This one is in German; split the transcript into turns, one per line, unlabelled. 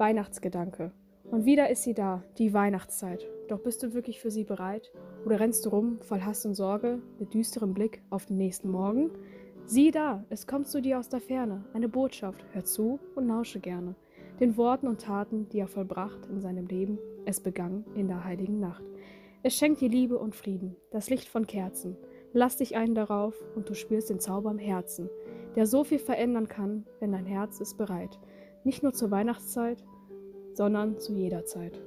Weihnachtsgedanke. Und wieder ist sie da, die Weihnachtszeit. Doch bist du wirklich für sie bereit? Oder rennst du rum, voll Hass und Sorge, mit düsterem Blick auf den nächsten Morgen? Sieh da, es kommt zu dir aus der Ferne, eine Botschaft, hör zu und lausche gerne. Den Worten und Taten, die er vollbracht in seinem Leben, es begann in der heiligen Nacht. Es schenkt dir Liebe und Frieden, das Licht von Kerzen. Lass dich ein darauf und du spürst den Zauber im Herzen, der so viel verändern kann, wenn dein Herz ist bereit. Nicht nur zur Weihnachtszeit, sondern zu jeder Zeit.